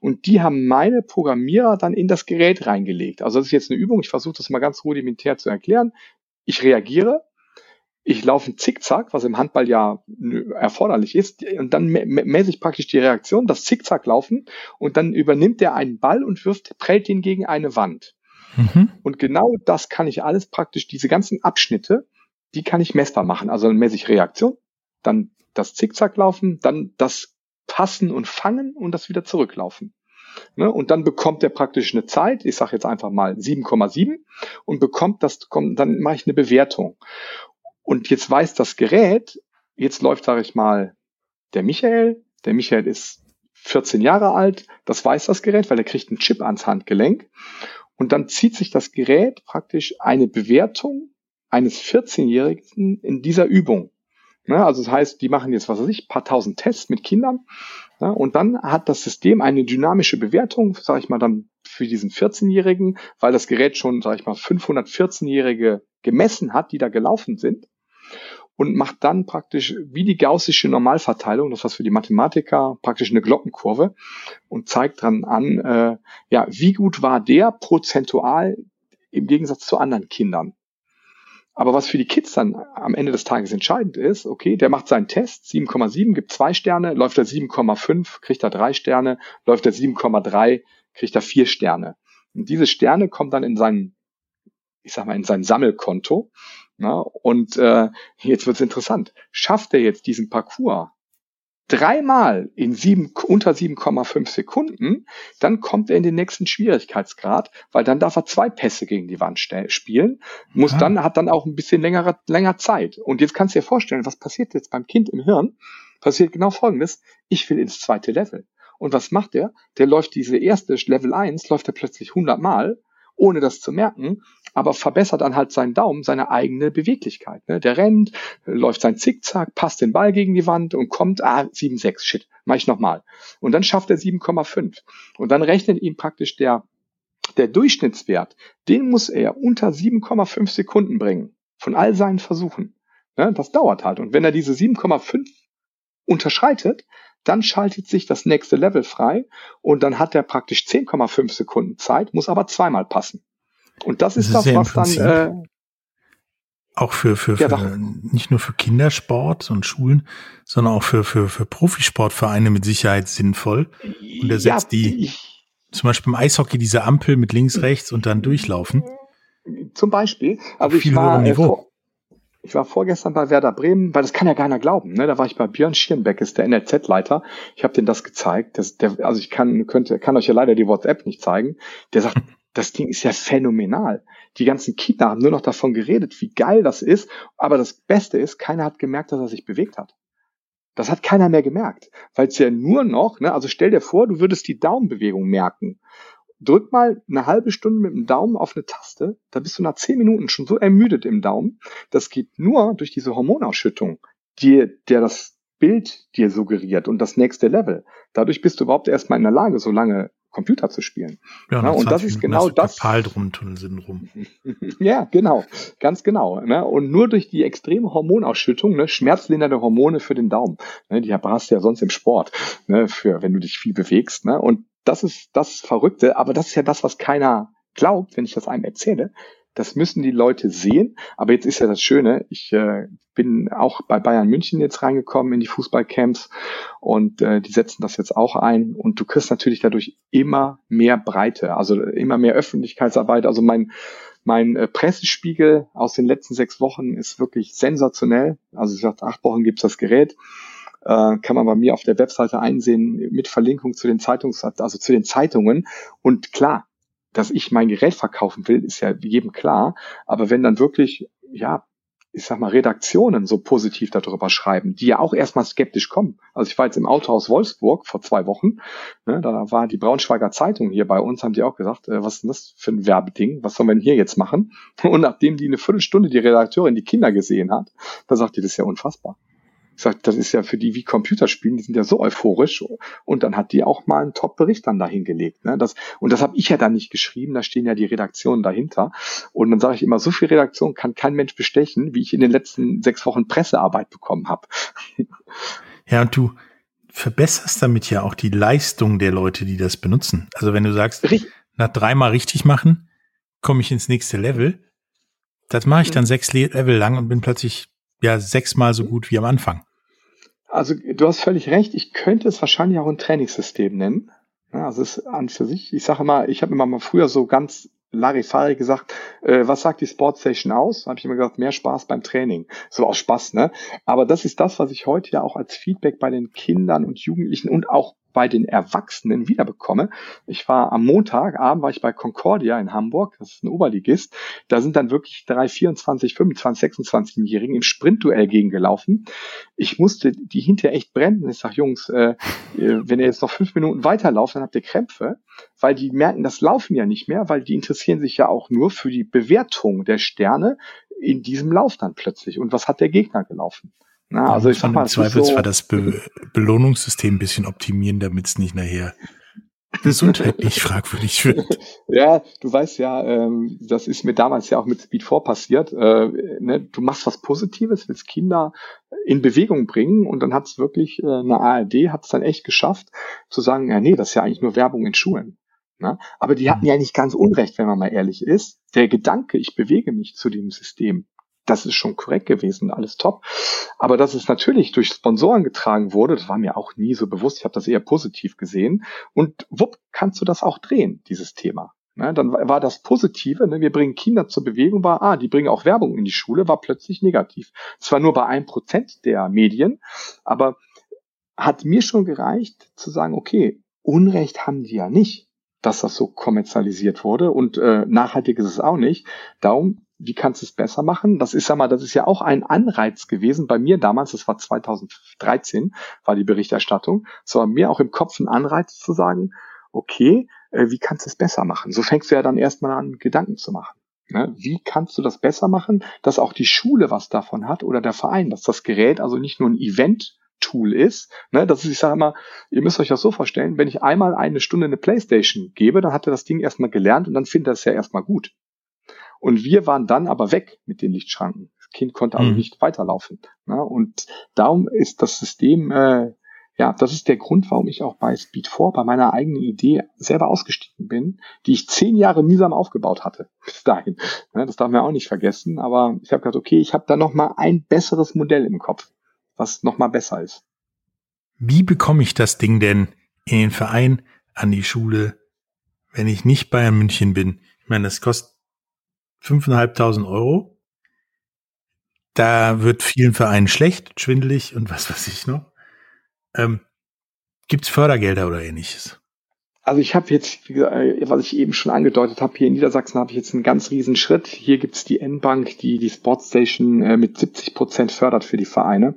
Und die haben meine Programmierer dann in das Gerät reingelegt. Also das ist jetzt eine Übung, ich versuche das mal ganz rudimentär zu erklären. Ich reagiere, ich laufe ein Zickzack, was im Handball ja erforderlich ist, und dann messe ich praktisch die Reaktion, das Zickzack laufen, und dann übernimmt er einen Ball und wirft, prellt ihn gegen eine Wand. Mhm. Und genau das kann ich alles praktisch, diese ganzen Abschnitte, die kann ich messbar machen. Also dann messe ich Reaktion, dann das Zickzack laufen, dann das Passen und Fangen und das wieder zurücklaufen. Ne? Und dann bekommt er praktisch eine Zeit, ich sage jetzt einfach mal 7,7 und bekommt das, dann mache ich eine Bewertung. Und jetzt weiß das Gerät, jetzt läuft, sage ich mal, der Michael, der Michael ist 14 Jahre alt, das weiß das Gerät, weil er kriegt einen Chip ans Handgelenk. Und dann zieht sich das Gerät praktisch eine Bewertung eines 14-Jährigen in dieser Übung. Ne, also das heißt, die machen jetzt, was weiß ich, paar tausend Tests mit Kindern. Ne, und dann hat das System eine dynamische Bewertung, sage ich mal, dann für diesen 14-Jährigen, weil das Gerät schon, sage ich mal, 514-Jährige gemessen hat, die da gelaufen sind und macht dann praktisch wie die gaussische Normalverteilung, das was für die Mathematiker praktisch eine Glockenkurve und zeigt dann an, äh, ja, wie gut war der prozentual im Gegensatz zu anderen Kindern. Aber was für die Kids dann am Ende des Tages entscheidend ist, okay, der macht seinen Test, 7,7, gibt zwei Sterne, läuft er 7,5, kriegt er drei Sterne, läuft er 7,3, kriegt er vier Sterne. Und diese Sterne kommen dann in sein, ich sag mal, in sein Sammelkonto na, und äh, jetzt wird's interessant. Schafft er jetzt diesen Parcours dreimal in sieben, unter 7,5 Sekunden, dann kommt er in den nächsten Schwierigkeitsgrad, weil dann darf er zwei Pässe gegen die Wand spielen, muss ja. dann, hat dann auch ein bisschen längere, länger Zeit. Und jetzt kannst du dir vorstellen, was passiert jetzt beim Kind im Hirn? Passiert genau Folgendes. Ich will ins zweite Level. Und was macht er? Der läuft diese erste Level 1, läuft er plötzlich 100 Mal ohne das zu merken, aber verbessert dann halt seinen Daumen seine eigene Beweglichkeit. Ne? Der rennt, läuft sein Zickzack, passt den Ball gegen die Wand und kommt, ah, 7,6, shit, mach ich nochmal. Und dann schafft er 7,5. Und dann rechnet ihm praktisch der, der Durchschnittswert, den muss er unter 7,5 Sekunden bringen. Von all seinen Versuchen. Ne? Das dauert halt. Und wenn er diese 7,5 unterschreitet, dann schaltet sich das nächste Level frei und dann hat er praktisch 10,5 Sekunden Zeit, muss aber zweimal passen. Und das ist das, das ist was dann äh, auch für, für, für ja, nicht nur für Kindersport und Schulen, sondern auch für, für, für Profisportvereine mit Sicherheit sinnvoll. Und er setzt ja, die, ich, zum Beispiel im Eishockey diese Ampel mit links, rechts und dann durchlaufen. Zum Beispiel. Also ich war, äh, vor, ich war vorgestern bei Werder Bremen, weil das kann ja keiner glauben. Ne? Da war ich bei Björn Schierenbeck, ist der NRZ-Leiter. Ich habe denen das gezeigt. Das, der, also ich kann, könnte, kann euch ja leider die WhatsApp nicht zeigen. Der sagt, das Ding ist ja phänomenal. Die ganzen Kinder haben nur noch davon geredet, wie geil das ist. Aber das Beste ist, keiner hat gemerkt, dass er sich bewegt hat. Das hat keiner mehr gemerkt, weil es ja nur noch, ne, also stell dir vor, du würdest die Daumenbewegung merken drück mal eine halbe Stunde mit dem Daumen auf eine Taste, da bist du nach zehn Minuten schon so ermüdet im Daumen. Das geht nur durch diese Hormonausschüttung, die, der das Bild dir suggeriert und das nächste Level. Dadurch bist du überhaupt erstmal in der Lage, so lange Computer zu spielen. Ja, ja und das ist genau das. Syndrom. ja, genau, ganz genau. Ne? Und nur durch die extreme Hormonausschüttung, ne, schmerzlindernde Hormone für den Daumen, ne, die hast du ja sonst im Sport, ne, für wenn du dich viel bewegst. Ne? Und das ist das Verrückte, aber das ist ja das, was keiner glaubt, wenn ich das einem erzähle. Das müssen die Leute sehen. Aber jetzt ist ja das Schöne, ich äh, bin auch bei Bayern München jetzt reingekommen in die Fußballcamps und äh, die setzen das jetzt auch ein. Und du kriegst natürlich dadurch immer mehr Breite, also immer mehr Öffentlichkeitsarbeit. Also mein mein äh, Pressespiegel aus den letzten sechs Wochen ist wirklich sensationell. Also ich sagte, acht Wochen gibt's das Gerät äh, kann man bei mir auf der Webseite einsehen mit Verlinkung zu den Zeitungs, also zu den Zeitungen. Und klar, dass ich mein Gerät verkaufen will, ist ja jedem klar. Aber wenn dann wirklich, ja, ich sag mal, Redaktionen so positiv darüber schreiben, die ja auch erstmal skeptisch kommen. Also ich war jetzt im Autohaus Wolfsburg vor zwei Wochen, ne, da war die Braunschweiger Zeitung hier bei uns, haben die auch gesagt, äh, was ist denn das für ein Werbeding, was sollen wir denn hier jetzt machen? Und nachdem die eine Viertelstunde die Redakteurin die Kinder gesehen hat, da sagt die, das ist ja unfassbar Ich sag, das ist ja für die wie Computerspielen, die sind ja so euphorisch. Und dann hat die auch mal einen Top-Bericht dann dahingelegt. Ne? Das, und das habe ich ja dann nicht geschrieben, da stehen ja die Redaktionen dahinter. Und dann sage ich immer, so viel Redaktion kann kein Mensch bestechen, wie ich in den letzten sechs Wochen Pressearbeit bekommen habe. Ja, und du verbesserst damit ja auch die Leistung der Leute, die das benutzen. Also wenn du sagst, Richtig. nach dreimal richtig machen, komme ich ins nächste Level. Das mache ich dann sechs Level lang und bin plötzlich ja sechsmal so gut wie am Anfang. Also du hast völlig recht. Ich könnte es wahrscheinlich auch ein Trainingssystem nennen. Ja, also es ist an für sich. Ich sage immer, ich habe immer mal früher so ganz Larifari gesagt, äh, was sagt die Sportstation aus? Habe ich immer gesagt, mehr Spaß beim Training. So aus Spaß, ne? Aber das ist das, was ich heute ja auch als Feedback bei den Kindern und Jugendlichen und auch bei den Erwachsenen wiederbekomme. Ich war am Montagabend war ich bei Concordia in Hamburg, das ist ein Oberligist. Da sind dann wirklich drei 24, 25, 26-Jährigen im Sprintduell gegengelaufen. Ich musste die hinterher echt brennen. Ich sag, Jungs, äh, wenn ihr jetzt noch fünf Minuten weiterlauft, dann habt ihr Krämpfe, weil die merken, das Laufen ja nicht mehr, weil die interessieren sich ja auch nur für die Bewertung der Sterne in diesem Lauf dann plötzlich. Und was hat der Gegner gelaufen? Na, also ich sag mal, im Zweifelsfall so, das Be Belohnungssystem ein bisschen optimieren, damit es nicht nachher gesundheitlich fragwürdig wird. Ja, du weißt ja, ähm, das ist mir damals ja auch mit Speed 4 passiert. Äh, ne, du machst was Positives, willst Kinder in Bewegung bringen und dann hat es wirklich äh, eine ARD hat es dann echt geschafft zu sagen, ja nee, das ist ja eigentlich nur Werbung in Schulen. Ne? Aber die hatten ja nicht ganz Unrecht, wenn man mal ehrlich ist. Der Gedanke, ich bewege mich zu dem System, das ist schon korrekt gewesen, alles top. Aber dass es natürlich durch Sponsoren getragen wurde, das war mir auch nie so bewusst. Ich habe das eher positiv gesehen. Und wupp, kannst du das auch drehen, dieses Thema. Ne, dann war das Positive, ne, wir bringen Kinder zur Bewegung, war, ah, die bringen auch Werbung in die Schule, war plötzlich negativ. Zwar nur bei ein Prozent der Medien, aber hat mir schon gereicht zu sagen, okay, Unrecht haben die ja nicht, dass das so kommerzialisiert wurde und äh, nachhaltig ist es auch nicht. Darum wie kannst du es besser machen? Das ist, sag mal, das ist ja auch ein Anreiz gewesen bei mir damals, das war 2013, war die Berichterstattung. Es war mir auch im Kopf ein Anreiz zu sagen, okay, äh, wie kannst du es besser machen? So fängst du ja dann erstmal an, Gedanken zu machen. Ne? Wie kannst du das besser machen, dass auch die Schule was davon hat oder der Verein, dass das Gerät also nicht nur ein Event Tool ist. Ne, das ist, ich sage mal, ihr müsst euch das so vorstellen, wenn ich einmal eine Stunde eine Playstation gebe, dann hat er das Ding erstmal gelernt und dann findet er es ja erstmal gut. Und wir waren dann aber weg mit den Lichtschranken. Das Kind konnte also mhm. nicht weiterlaufen. Ne? Und darum ist das System, äh, ja, das ist der Grund, warum ich auch bei Speed 4, bei meiner eigenen Idee selber ausgestiegen bin, die ich zehn Jahre mühsam aufgebaut hatte bis dahin. Ne? Das darf man auch nicht vergessen. Aber ich habe gedacht, okay, ich habe da noch mal ein besseres Modell im Kopf, was noch mal besser ist. Wie bekomme ich das Ding denn in den Verein, an die Schule, wenn ich nicht Bayern München bin? Ich meine, das kostet 5.500 Euro. Da wird vielen Vereinen schlecht, schwindelig und was weiß ich noch. Ähm, Gibt es Fördergelder oder ähnliches? Also ich habe jetzt, äh, was ich eben schon angedeutet habe, hier in Niedersachsen habe ich jetzt einen ganz riesen Schritt. Hier gibt's die N-Bank, die die Sportstation äh, mit 70 Prozent fördert für die Vereine.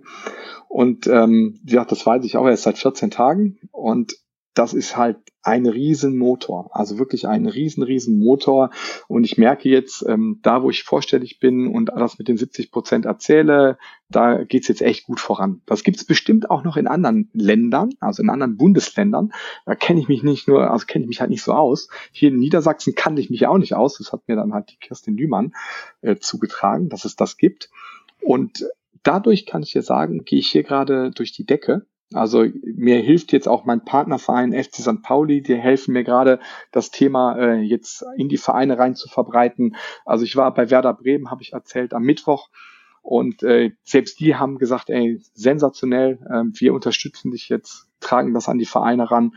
Und ähm, ja, das weiß ich auch erst seit 14 Tagen. Und das ist halt ein Riesenmotor, also wirklich ein riesen, riesen Motor. Und ich merke jetzt, ähm, da wo ich vorstellig bin und das mit den 70 Prozent erzähle, da geht's jetzt echt gut voran. Das gibt's bestimmt auch noch in anderen Ländern, also in anderen Bundesländern. Da kenne ich mich nicht nur, also kenne ich mich halt nicht so aus. Hier in Niedersachsen kannte ich mich auch nicht aus. Das hat mir dann halt die Kirstin Lühmann äh, zugetragen, dass es das gibt. Und dadurch kann ich dir sagen, gehe ich hier gerade durch die Decke also mir hilft jetzt auch mein Partnerverein FC St. Pauli, die helfen mir gerade, das Thema äh, jetzt in die Vereine rein zu verbreiten. Also ich war bei Werder Bremen, habe ich erzählt, am Mittwoch und äh, selbst die haben gesagt, ey, sensationell, äh, wir unterstützen dich jetzt, tragen das an die Vereine ran.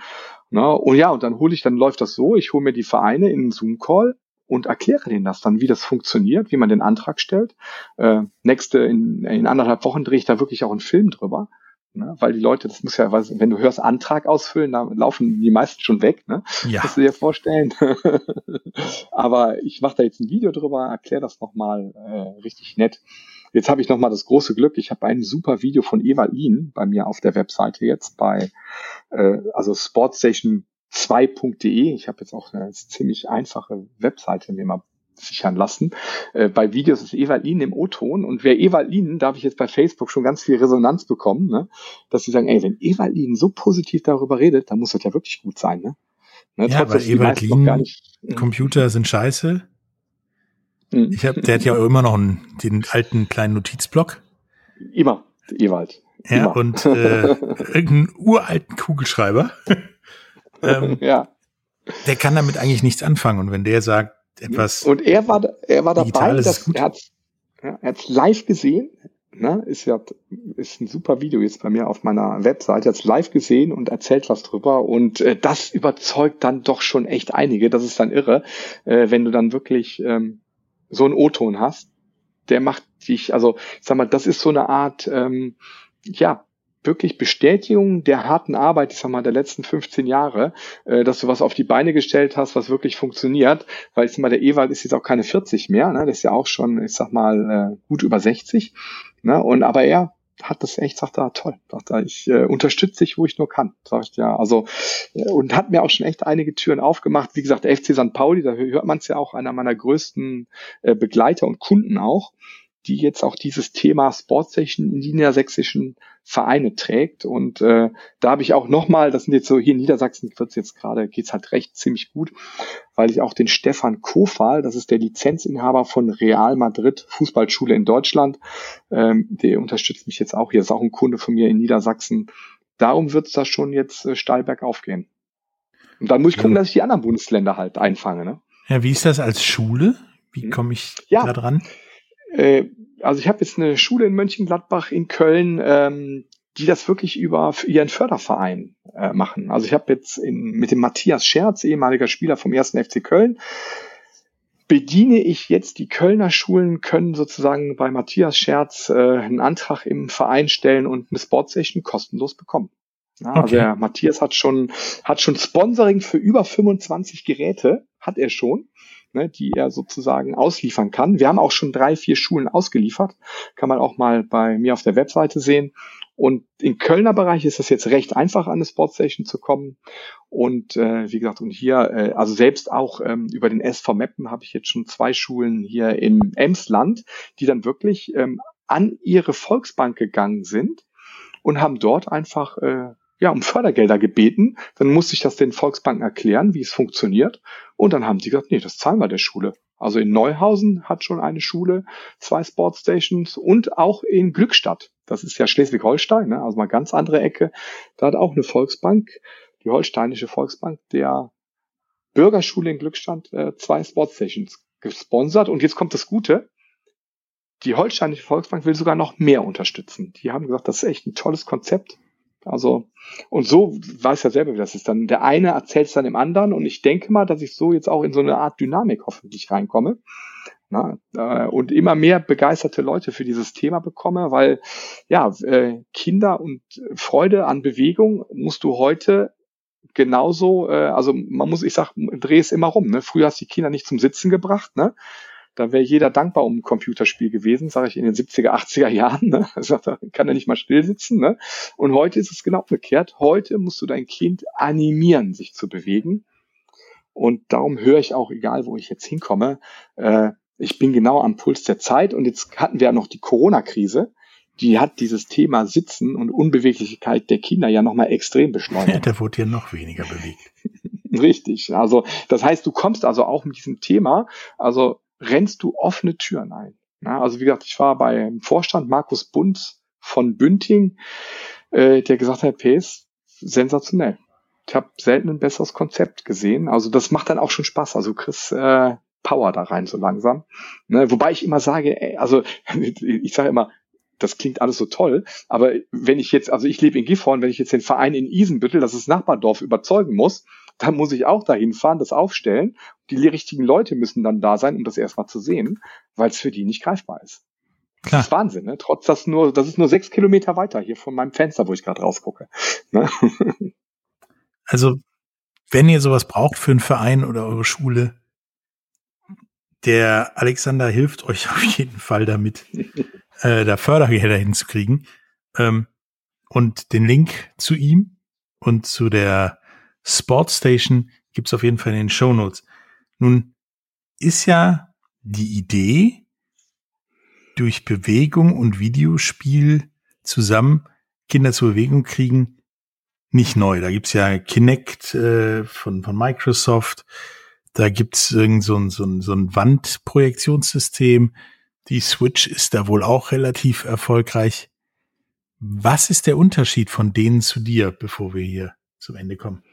Ne? Und ja, und dann hole ich, dann läuft das so, ich hole mir die Vereine in einen Zoom-Call und erkläre denen das dann, wie das funktioniert, wie man den Antrag stellt. Äh, nächste, in, in anderthalb Wochen drehe ich da wirklich auch einen Film drüber. Ne? Weil die Leute, das muss ja, wenn du hörst Antrag ausfüllen, da laufen die meisten schon weg. Ne? Ja. Kannst du dir vorstellen. Aber ich mache da jetzt ein Video drüber, erkläre das nochmal äh, richtig nett. Jetzt habe ich nochmal das große Glück, ich habe ein super Video von Eva Ihn bei mir auf der Webseite jetzt bei, äh, also Sportstation 2.de. Ich habe jetzt auch eine ziemlich einfache Webseite mir mal sichern lassen. Äh, bei Videos ist Ewald Lien im O-Ton und wer Ewald Lien, da habe ich jetzt bei Facebook schon ganz viel Resonanz bekommen, ne? dass sie sagen, ey, wenn Ewald Lien so positiv darüber redet, dann muss das ja wirklich gut sein. Ne? Ne, ja, weil Lien, hm. Computer sind scheiße. Mhm. Ich hab, der hat ja immer noch einen, den alten kleinen Notizblock. Immer, Ewald. Ja, immer. und äh, irgendeinen uralten Kugelschreiber. ähm, ja. Der kann damit eigentlich nichts anfangen. Und wenn der sagt, etwas. Und er war, er war dabei, dass er hat er hat's live gesehen. Ne, ist ja ist ein super Video jetzt bei mir auf meiner Webseite. Jetzt live gesehen und erzählt was drüber und äh, das überzeugt dann doch schon echt einige. Das ist dann irre, äh, wenn du dann wirklich ähm, so einen O-Ton hast. Der macht dich, also ich sag mal, das ist so eine Art ähm, ja wirklich Bestätigung der harten Arbeit, ich sag mal, der letzten 15 Jahre, äh, dass du was auf die Beine gestellt hast, was wirklich funktioniert. Weil ich sag mal, der Ewald ist jetzt auch keine 40 mehr, ne? Das ist ja auch schon, ich sag mal, äh, gut über 60. Ne? Und aber er hat das echt, sagt er, toll, sagt er, ich äh, unterstütze dich, wo ich nur kann, sag ich ja. Also äh, und hat mir auch schon echt einige Türen aufgemacht. Wie gesagt, der FC St. Pauli, da hört man es ja auch, einer meiner größten äh, Begleiter und Kunden auch die jetzt auch dieses Thema Sportstation in die niedersächsischen Vereine trägt. Und äh, da habe ich auch nochmal, das sind jetzt so hier in Niedersachsen, wird's jetzt gerade, geht's halt recht ziemlich gut, weil ich auch den Stefan Kofal, das ist der Lizenzinhaber von Real Madrid Fußballschule in Deutschland, ähm, der unterstützt mich jetzt auch hier, ist auch ein Kunde von mir in Niedersachsen. Darum wird's da schon jetzt äh, steil bergauf gehen. Und dann muss ich gucken, dass ich die anderen Bundesländer halt einfange. Ne? Ja, wie ist das als Schule? Wie hm? komme ich ja. da dran? Äh, also ich habe jetzt eine Schule in Mönchengladbach in Köln, ähm, die das wirklich über ihren Förderverein äh, machen. Also ich habe jetzt in, mit dem Matthias Scherz, ehemaliger Spieler vom ersten FC Köln, bediene ich jetzt die Kölner Schulen, können sozusagen bei Matthias Scherz äh, einen Antrag im Verein stellen und eine Sportstation kostenlos bekommen. Ja, also okay. Also der Matthias hat schon, hat schon Sponsoring für über 25 Geräte, hat er schon ne, die er sozusagen ausliefern kann. Wir haben auch schon drei, vier Schulen ausgeliefert. Kann man auch mal bei mir auf der Webseite sehen. Und im Kölner Bereich ist das jetzt recht einfach, an eine Sportstation zu kommen. Und äh, wie gesagt, und hier, äh, also selbst auch ähm, über den SV Meppen habe ich jetzt schon zwei Schulen hier im Emsland, die dann wirklich ähm, an ihre Volksbank gegangen sind und haben dort einfach äh, ja, um Fördergelder gebeten. Dann musste ich das den Volksbanken erklären, wie es funktioniert. Und dann haben die gesagt, nee, das zahlen wir der Schule. Also in Neuhausen hat schon eine Schule zwei Sportstations und auch in Glückstadt. Das ist ja Schleswig-Holstein, ne? also mal ganz andere Ecke. Da hat auch eine Volksbank, die Holsteinische Volksbank, der Bürgerschule in Glückstadt äh, zwei Sportstations gesponsert. Und jetzt kommt das Gute. Die Holsteinische Volksbank will sogar noch mehr unterstützen. Die haben gesagt, das ist echt ein tolles Konzept. Also, und so weiß ja selber, wie das ist. Dann der eine erzählt es dann dem anderen und ich denke mal, dass ich so jetzt auch in so eine Art Dynamik hoffentlich reinkomme. Na, äh, und immer mehr begeisterte Leute für dieses Thema bekomme, weil ja, äh, Kinder und Freude an Bewegung musst du heute genauso, äh, also man muss, ich sag, dreh es immer rum. Ne? Früher hast du die Kinder nicht zum Sitzen gebracht, ne? Da wäre jeder dankbar um ein Computerspiel gewesen, sage ich in den 70er, 80er Jahren. Ne? Also, da kann er nicht mal still sitzen. Ne? Und heute ist es genau umgekehrt. Heute musst du dein Kind animieren, sich zu bewegen. Und darum höre ich auch, egal wo ich jetzt hinkomme, äh, ich bin genau am Puls der Zeit. Und jetzt hatten wir ja noch die Corona-Krise. Die hat dieses Thema Sitzen und Unbeweglichkeit der Kinder ja nochmal extrem beschleunigt. Der wurde ja noch weniger bewegt. Richtig. Also das heißt, du kommst also auch mit diesem Thema, also rennst du offene Türen ein. Ja, also wie gesagt, ich war beim Vorstand Markus Bund von Bünding, äh, der gesagt hat, PS, sensationell. Ich habe selten ein besseres Konzept gesehen. Also das macht dann auch schon Spaß. Also Chris äh, Power da rein so langsam. Ne, wobei ich immer sage, ey, also ich sage immer, das klingt alles so toll, aber wenn ich jetzt, also ich lebe in Gifhorn, wenn ich jetzt den Verein in Isenbüttel, das ist Nachbardorf, überzeugen muss, dann muss ich auch dahin fahren, das aufstellen. Die richtigen Leute müssen dann da sein, um das erstmal zu sehen, weil es für die nicht greifbar ist. Klar. Das ist Wahnsinn, ne? Trotz das nur, das ist nur sechs Kilometer weiter hier von meinem Fenster, wo ich gerade rausgucke. Ne? Also, wenn ihr sowas braucht für einen Verein oder eure Schule, der Alexander hilft euch auf jeden Fall damit, äh, da Fördergelder hinzukriegen. Ähm, und den Link zu ihm und zu der Sportstation gibt's auf jeden Fall in den Show Notes. Nun ist ja die Idee, durch Bewegung und Videospiel zusammen Kinder zur Bewegung kriegen, nicht neu. Da gibt's ja Kinect äh, von, von Microsoft, da gibt's irgend so ein, so ein, so ein Wandprojektionssystem. Die Switch ist da wohl auch relativ erfolgreich. Was ist der Unterschied von denen zu dir, bevor wir hier zum Ende kommen?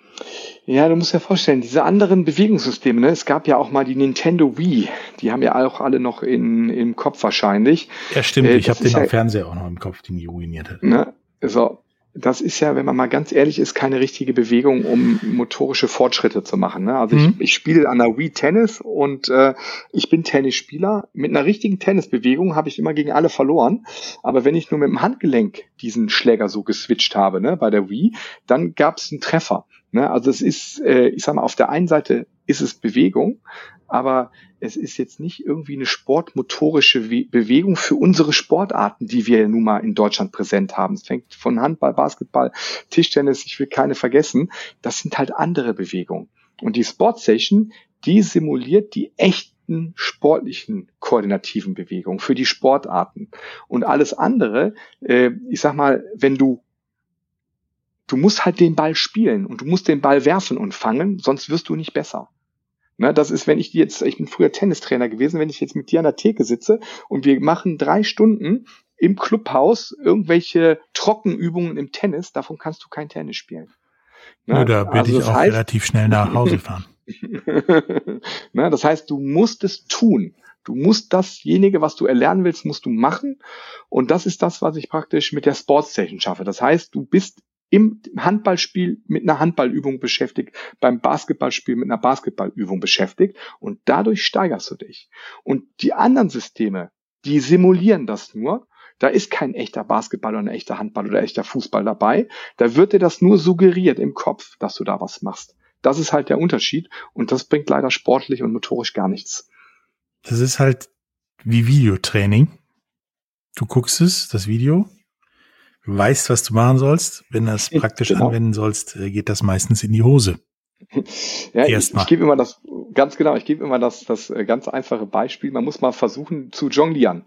Ja, du musst dir vorstellen, diese anderen Bewegungssysteme, ne? es gab ja auch mal die Nintendo Wii, die haben ja auch alle noch in, im Kopf wahrscheinlich. Ja, stimmt, äh, ich habe den ja, am Fernseher auch noch im Kopf, den die ruiniert hat. Ne? So, das ist ja, wenn man mal ganz ehrlich ist, keine richtige Bewegung, um motorische Fortschritte zu machen. Ne? Also mhm. ich, ich spiele an der Wii Tennis und äh, ich bin Tennisspieler. Mit einer richtigen Tennisbewegung habe ich immer gegen alle verloren. Aber wenn ich nur mit dem Handgelenk diesen Schläger so geswitcht habe, ne, bei der Wii, dann gab es einen Treffer. Ne? Also es ist, äh, ich sag mal, auf der einen Seite ist es Bewegung, aber es ist jetzt nicht irgendwie eine sportmotorische Bewegung für unsere Sportarten, die wir nun mal in Deutschland präsent haben. Es fängt von Handball, Basketball, Tischtennis, ich will keine vergessen. Das sind halt andere Bewegungen. Und die Sportstation, die simuliert die echten sportlichen koordinativen Bewegungen für die Sportarten. Und alles andere, äh, ich sag mal, wenn du du musst halt den Ball spielen und du musst den Ball werfen und fangen, sonst wirst du nicht besser. Ne, das ist, wenn ich jetzt, ich bin früher Tennistrainer gewesen, wenn ich jetzt mit dir an der Theke sitze und wir machen drei Stunden im Clubhaus irgendwelche Trockenübungen im Tennis, davon kannst du kein Tennis spielen. Ne? Da werde also ich auch heißt, relativ schnell nach Hause fahren. ne, das heißt, du musst es tun. Du musst dasjenige, was du erlernen willst, musst du machen. Und das ist das, was ich praktisch mit der Sportstation schaffe. Das heißt, du bist im Handballspiel mit einer Handballübung beschäftigt, beim Basketballspiel mit einer Basketballübung beschäftigt und dadurch steigerst du dich. Und die anderen Systeme, die simulieren das nur. Da ist kein echter Basketball oder ein echter Handball oder echter Fußball dabei. Da wird dir das nur suggeriert im Kopf, dass du da was machst. Das ist halt der Unterschied und das bringt leider sportlich und motorisch gar nichts. Das ist halt wie Videotraining. Du guckst es, das Video, weißt, was du machen sollst. Wenn du das praktisch genau. anwenden sollst, äh, geht das meistens in die Hose. Ja, ich, ich gebe immer das, ganz genau, ich gebe immer das, das äh, ganz einfache Beispiel. Man muss mal versuchen zu jonglieren.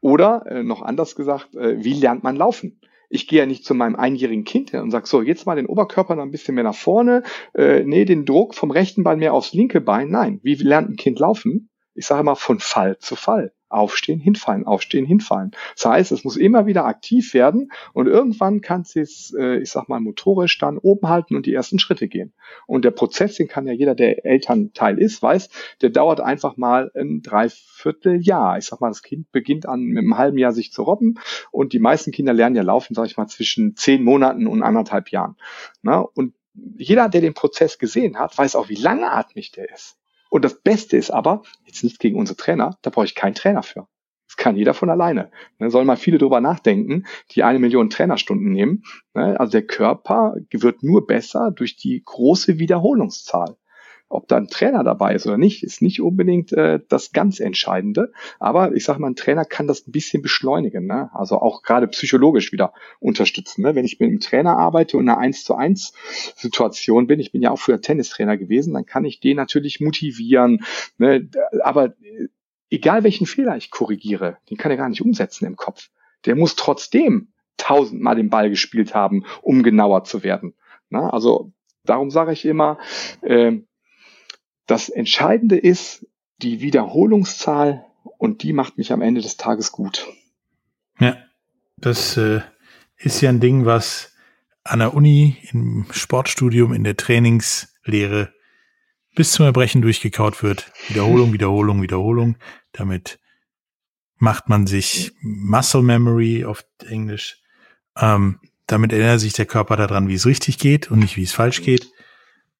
Oder, äh, noch anders gesagt, äh, wie lernt man laufen? Ich gehe ja nicht zu meinem einjährigen Kind hin und sage, so, jetzt mal den Oberkörper noch ein bisschen mehr nach vorne, äh, nee, den Druck vom rechten Bein mehr aufs linke Bein. Nein, wie lernt ein Kind laufen? Ich sage immer von Fall zu Fall aufstehen, hinfallen, aufstehen, hinfallen. Das heißt, es muss immer wieder aktiv werden und irgendwann kann es, äh, ich sag mal, motorisch dann oben halten und die ersten Schritte gehen. Und der Prozess, den kann ja jeder, der Elternteil ist, weiß, der dauert einfach mal ein Dreivierteljahr. Ich sag mal, das Kind beginnt an mit einem halben Jahr sich zu robben und die meisten Kinder lernen ja laufen, sag ich mal, zwischen zehn Monaten und anderthalb Jahren. Na, und jeder, der den Prozess gesehen hat, weiß auch, wie langatmig der ist. Und das Beste ist aber, jetzt nicht gegen unsere Trainer, da brauche ich keinen Trainer für. Das kann jeder von alleine. Da sollen mal viele drüber nachdenken, die eine Million Trainerstunden nehmen. Ne? Also der Körper wird nur besser durch die große Wiederholungszahl. Ob da ein Trainer dabei ist oder nicht, ist nicht unbedingt äh, das ganz Entscheidende. Aber ich sage mal, ein Trainer kann das ein bisschen beschleunigen. Ne? Also auch gerade psychologisch wieder unterstützen. Ne? Wenn ich mit einem Trainer arbeite und in einer 1 zu 1 Situation bin, ich bin ja auch früher Tennistrainer gewesen, dann kann ich den natürlich motivieren. Ne? Aber äh, egal welchen Fehler ich korrigiere, den kann er gar nicht umsetzen im Kopf. Der muss trotzdem tausendmal den Ball gespielt haben, um genauer zu werden. Na, also darum sage ich immer, äh, das Entscheidende ist die Wiederholungszahl und die macht mich am Ende des Tages gut. Ja, das äh, ist ja ein Ding, was an der Uni, im Sportstudium, in der Trainingslehre bis zum Erbrechen durchgekaut wird. Wiederholung, Wiederholung, Wiederholung. Damit macht man sich Muscle Memory auf Englisch. Ähm, damit erinnert sich der Körper daran, wie es richtig geht und nicht, wie es falsch geht.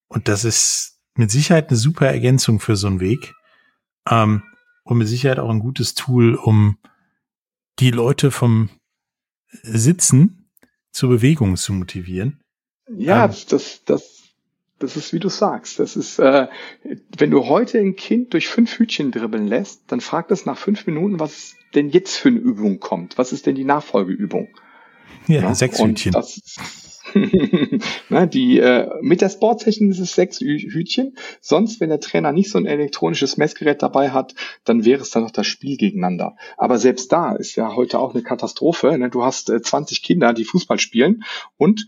Und das ist mit Sicherheit eine super Ergänzung für so einen Weg. Ähm, und mit Sicherheit auch ein gutes Tool, um die Leute vom Sitzen zur Bewegung zu motivieren. Ja, ähm, das, das, das ist, wie du sagst. Das ist, äh, wenn du heute ein Kind durch fünf Hütchen dribbeln lässt, dann fragt es nach fünf Minuten, was denn jetzt für eine Übung kommt. Was ist denn die Nachfolgeübung? Ja, ja sechs Hütchen. Das, ne, die, äh, mit der Sporttechnik ist es sechs Hütchen. Sonst, wenn der Trainer nicht so ein elektronisches Messgerät dabei hat, dann wäre es dann noch das Spiel gegeneinander. Aber selbst da ist ja heute auch eine Katastrophe. Ne? Du hast äh, 20 Kinder, die Fußball spielen und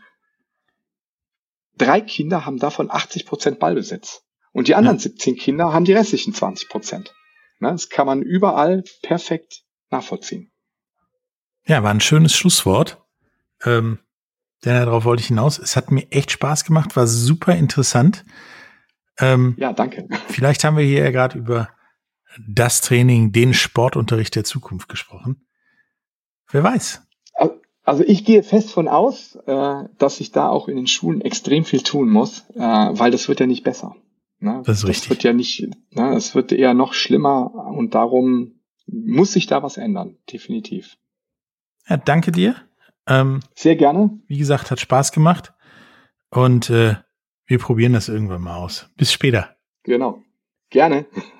drei Kinder haben davon 80 Prozent Ballbesitz. Und die anderen ja. 17 Kinder haben die restlichen 20 Prozent. Ne? Das kann man überall perfekt nachvollziehen. Ja, war ein schönes Schlusswort. Ähm, denn darauf wollte ich hinaus. Es hat mir echt Spaß gemacht, war super interessant. Ähm, ja, danke. Vielleicht haben wir hier ja gerade über das Training, den Sportunterricht der Zukunft gesprochen. Wer weiß. Also ich gehe fest von aus, äh, dass sich da auch in den Schulen extrem viel tun muss, äh, weil das wird ja nicht besser. Ne? Das ist richtig. Das wird ja nicht, ne? es wird eher noch schlimmer und darum muss sich da was ändern, definitiv. Ja, danke dir. Ähm, Sehr gerne. Wie gesagt, hat Spaß gemacht und äh, wir probieren das irgendwann mal aus. Bis später. Genau. Gerne.